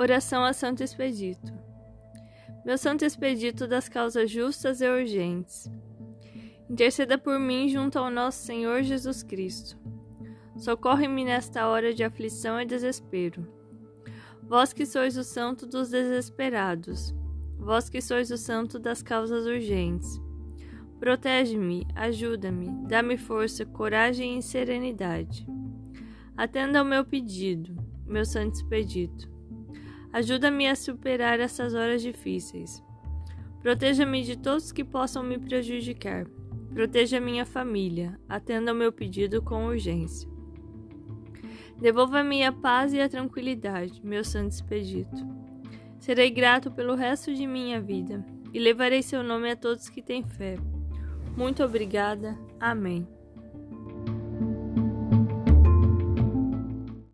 Oração a Santo Expedito. Meu Santo Expedito das causas justas e urgentes. Interceda por mim junto ao nosso Senhor Jesus Cristo. Socorre-me nesta hora de aflição e desespero. Vós que sois o santo dos desesperados, vós que sois o santo das causas urgentes. Protege-me, ajuda-me, dá-me força, coragem e serenidade. Atenda ao meu pedido, meu santo expedito. Ajuda-me a superar essas horas difíceis. Proteja-me de todos que possam me prejudicar. Proteja minha família. Atenda ao meu pedido com urgência. Devolva-me a paz e a tranquilidade, meu santo expedito. Serei grato pelo resto de minha vida e levarei seu nome a todos que têm fé. Muito obrigada. Amém.